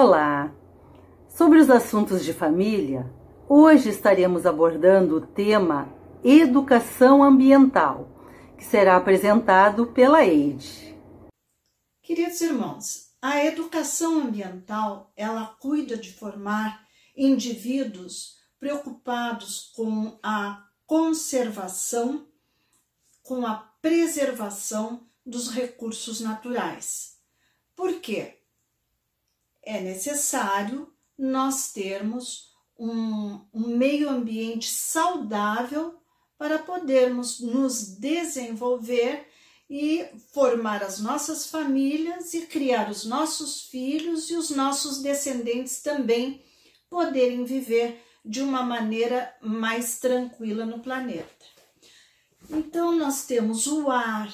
Olá! Sobre os assuntos de família, hoje estaremos abordando o tema Educação Ambiental, que será apresentado pela Eide. Queridos irmãos, a educação ambiental, ela cuida de formar indivíduos preocupados com a conservação, com a preservação dos recursos naturais. Por quê? É necessário nós termos um, um meio ambiente saudável para podermos nos desenvolver e formar as nossas famílias e criar os nossos filhos e os nossos descendentes também poderem viver de uma maneira mais tranquila no planeta. Então, nós temos o ar,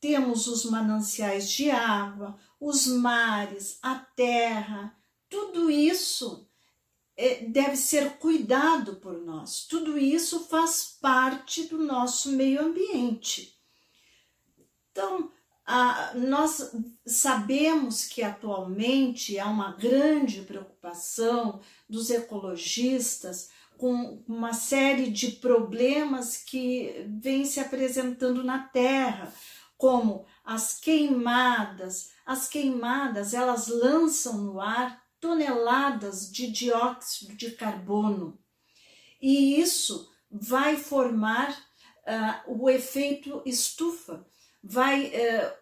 temos os mananciais de água, os mares, a terra, tudo isso é, deve ser cuidado por nós. Tudo isso faz parte do nosso meio ambiente. Então, a, nós sabemos que atualmente há uma grande preocupação dos ecologistas com uma série de problemas que vêm se apresentando na Terra, como as queimadas. As queimadas, elas lançam no ar toneladas de dióxido de carbono. E isso vai formar uh, o efeito estufa, vai, uh,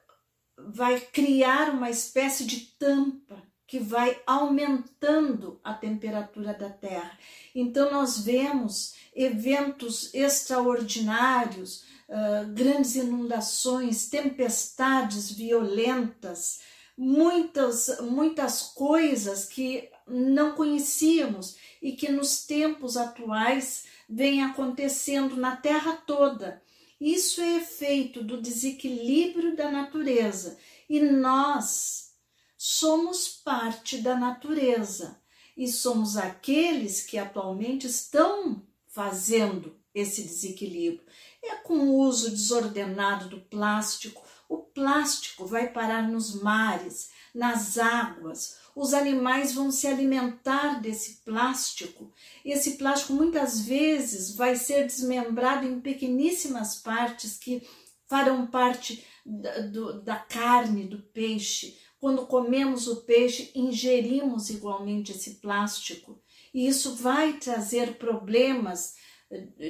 vai criar uma espécie de tampa que vai aumentando a temperatura da Terra. Então, nós vemos eventos extraordinários, uh, grandes inundações, tempestades violentas, muitas, muitas coisas que não conhecíamos e que nos tempos atuais vem acontecendo na Terra toda. Isso é efeito do desequilíbrio da natureza e nós somos parte da natureza e somos aqueles que atualmente estão fazendo esse desequilíbrio. É com o uso desordenado do plástico. O plástico vai parar nos mares, nas águas. Os animais vão se alimentar desse plástico. Esse plástico muitas vezes vai ser desmembrado em pequeníssimas partes que farão parte da, do, da carne do peixe. Quando comemos o peixe, ingerimos igualmente esse plástico. E isso vai trazer problemas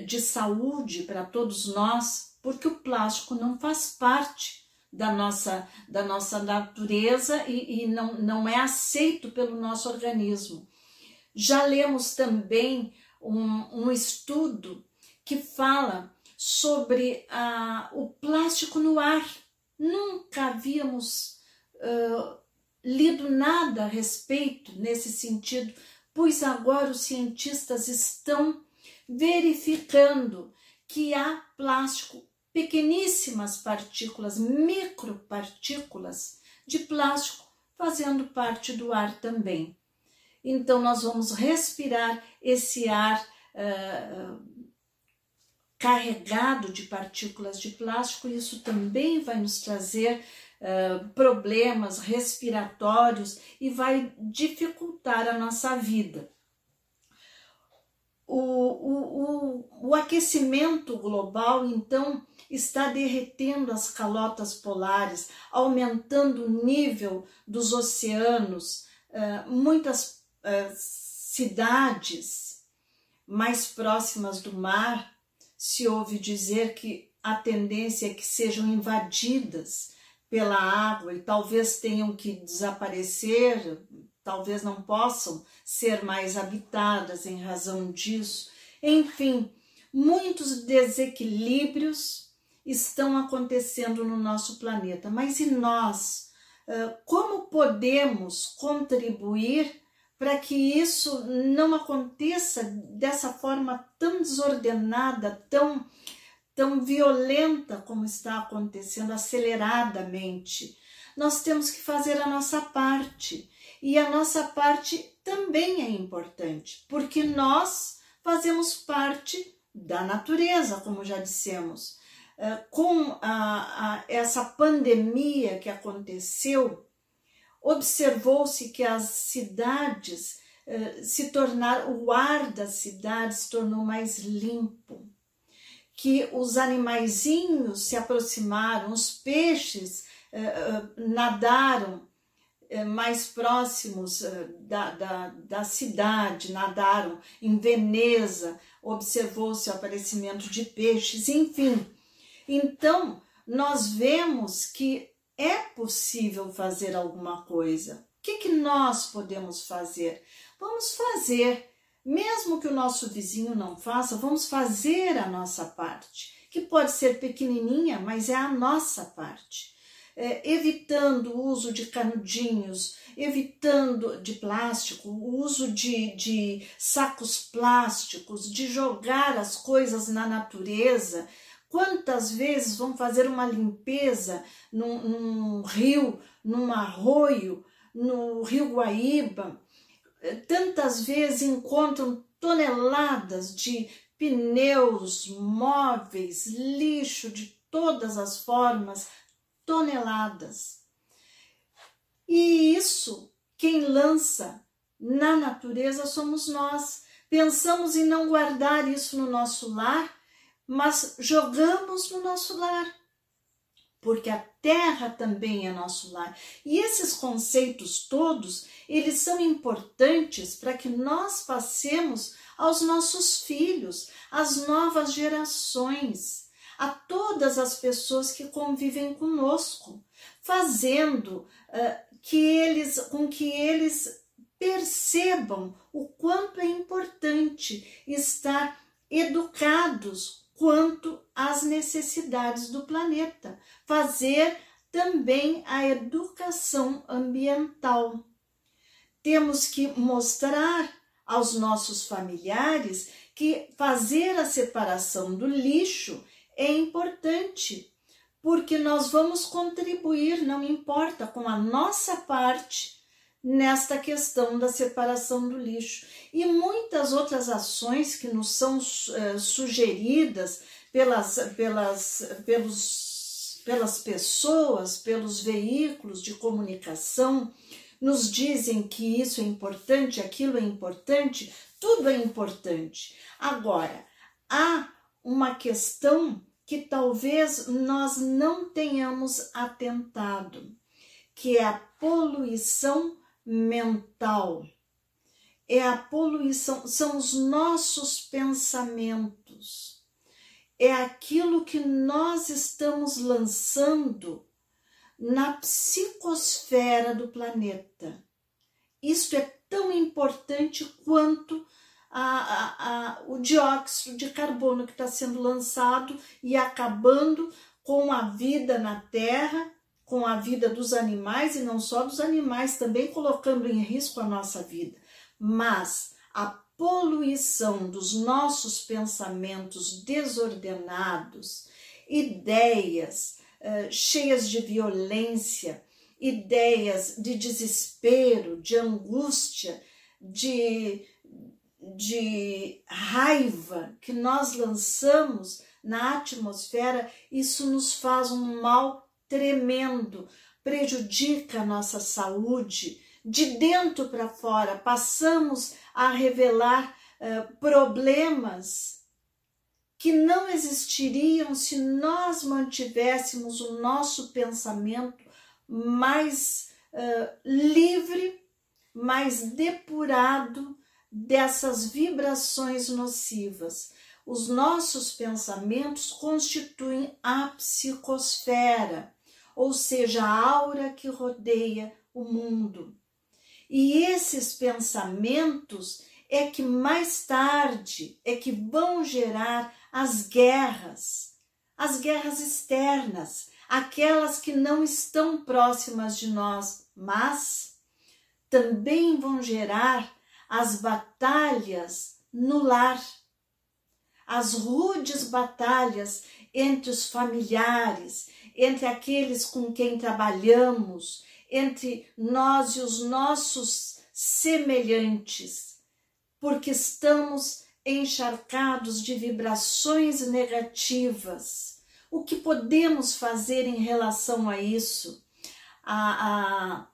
de saúde para todos nós, porque o plástico não faz parte da nossa, da nossa natureza e, e não, não é aceito pelo nosso organismo. Já lemos também um, um estudo que fala sobre ah, o plástico no ar. Nunca havíamos uh, lido nada a respeito nesse sentido, pois agora os cientistas estão verificando que há plástico, pequeníssimas partículas, micropartículas de plástico fazendo parte do ar também. Então, nós vamos respirar esse ar uh, carregado de partículas de plástico, e isso também vai nos trazer uh, problemas respiratórios e vai dificultar a nossa vida o, o, o, o aquecimento global, então, está derretendo as calotas polares, aumentando o nível dos oceanos. Uh, muitas uh, cidades mais próximas do mar se ouve dizer que a tendência é que sejam invadidas pela água e talvez tenham que desaparecer talvez não possam ser mais habitadas em razão disso. Enfim, muitos desequilíbrios estão acontecendo no nosso planeta. Mas e nós? Como podemos contribuir para que isso não aconteça dessa forma tão desordenada, tão, tão violenta como está acontecendo, aceleradamente? Nós temos que fazer a nossa parte e a nossa parte também é importante, porque nós fazemos parte da natureza, como já dissemos. Eh, com a, a, essa pandemia que aconteceu, observou-se que as cidades eh, se tornaram, o ar da cidade se tornou mais limpo, que os animaizinhos se aproximaram, os peixes eh, eh, nadaram mais próximos da, da, da cidade, nadaram em Veneza, observou-se o aparecimento de peixes, enfim. Então, nós vemos que é possível fazer alguma coisa. O que, que nós podemos fazer? Vamos fazer. Mesmo que o nosso vizinho não faça, vamos fazer a nossa parte, que pode ser pequenininha, mas é a nossa parte. É, evitando o uso de canudinhos, evitando de plástico, o uso de, de sacos plásticos, de jogar as coisas na natureza. Quantas vezes vão fazer uma limpeza num, num rio, num arroio, no rio Guaíba? Tantas vezes encontram toneladas de pneus, móveis, lixo de todas as formas toneladas. E isso, quem lança na natureza somos nós. Pensamos em não guardar isso no nosso lar, mas jogamos no nosso lar. Porque a terra também é nosso lar. E esses conceitos todos, eles são importantes para que nós passemos aos nossos filhos, às novas gerações a todas as pessoas que convivem conosco, fazendo uh, que eles, com que eles percebam o quanto é importante estar educados quanto às necessidades do planeta, fazer também a educação ambiental. Temos que mostrar aos nossos familiares que fazer a separação do lixo é importante, porque nós vamos contribuir, não importa, com a nossa parte nesta questão da separação do lixo. E muitas outras ações que nos são uh, sugeridas pelas, pelas, pelos, pelas pessoas, pelos veículos de comunicação, nos dizem que isso é importante, aquilo é importante, tudo é importante. Agora, há uma questão que talvez nós não tenhamos atentado, que é a poluição mental. É a poluição, são os nossos pensamentos. É aquilo que nós estamos lançando na psicosfera do planeta. Isto é tão importante quanto a, a, a, o dióxido de carbono que está sendo lançado e acabando com a vida na Terra, com a vida dos animais e não só dos animais, também colocando em risco a nossa vida. Mas a poluição dos nossos pensamentos desordenados, ideias uh, cheias de violência, ideias de desespero, de angústia, de de raiva que nós lançamos na atmosfera, isso nos faz um mal tremendo, prejudica a nossa saúde. De dentro para fora, passamos a revelar uh, problemas que não existiriam se nós mantivéssemos o nosso pensamento mais uh, livre, mais depurado dessas vibrações nocivas. Os nossos pensamentos constituem a psicosfera, ou seja, a aura que rodeia o mundo. E esses pensamentos é que mais tarde é que vão gerar as guerras, as guerras externas, aquelas que não estão próximas de nós, mas também vão gerar as batalhas no lar, as rudes batalhas entre os familiares, entre aqueles com quem trabalhamos, entre nós e os nossos semelhantes, porque estamos encharcados de vibrações negativas. O que podemos fazer em relação a isso? A,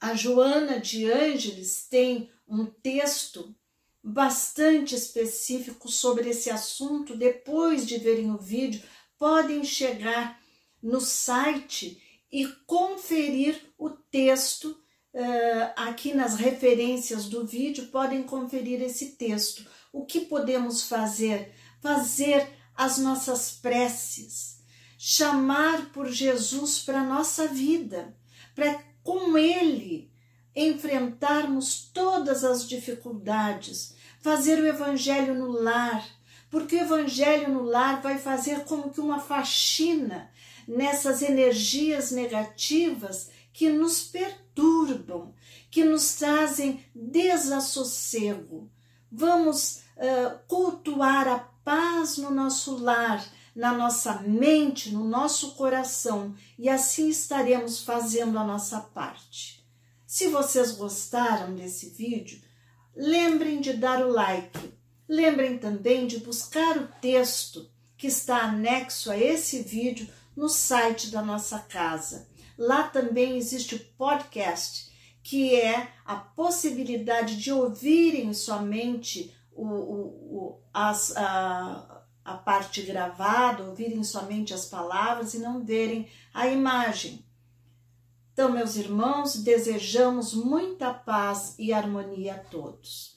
a, A Joana de Ângeles tem um texto bastante específico sobre esse assunto. Depois de verem o vídeo, podem chegar no site e conferir o texto uh, aqui nas referências do vídeo. Podem conferir esse texto. O que podemos fazer? Fazer as nossas preces, chamar por Jesus para a nossa vida, para com Ele enfrentarmos todas as dificuldades, fazer o Evangelho no lar, porque o Evangelho no lar vai fazer como que uma faxina nessas energias negativas que nos perturbam, que nos trazem desassossego. Vamos uh, cultuar a paz no nosso lar, na nossa mente, no nosso coração, e assim estaremos fazendo a nossa parte. Se vocês gostaram desse vídeo, lembrem de dar o like. Lembrem também de buscar o texto que está anexo a esse vídeo no site da nossa casa. Lá também existe o podcast, que é a possibilidade de ouvirem somente o, o, o as, a, a parte gravada, ouvirem somente as palavras e não verem a imagem. Então, meus irmãos, desejamos muita paz e harmonia a todos.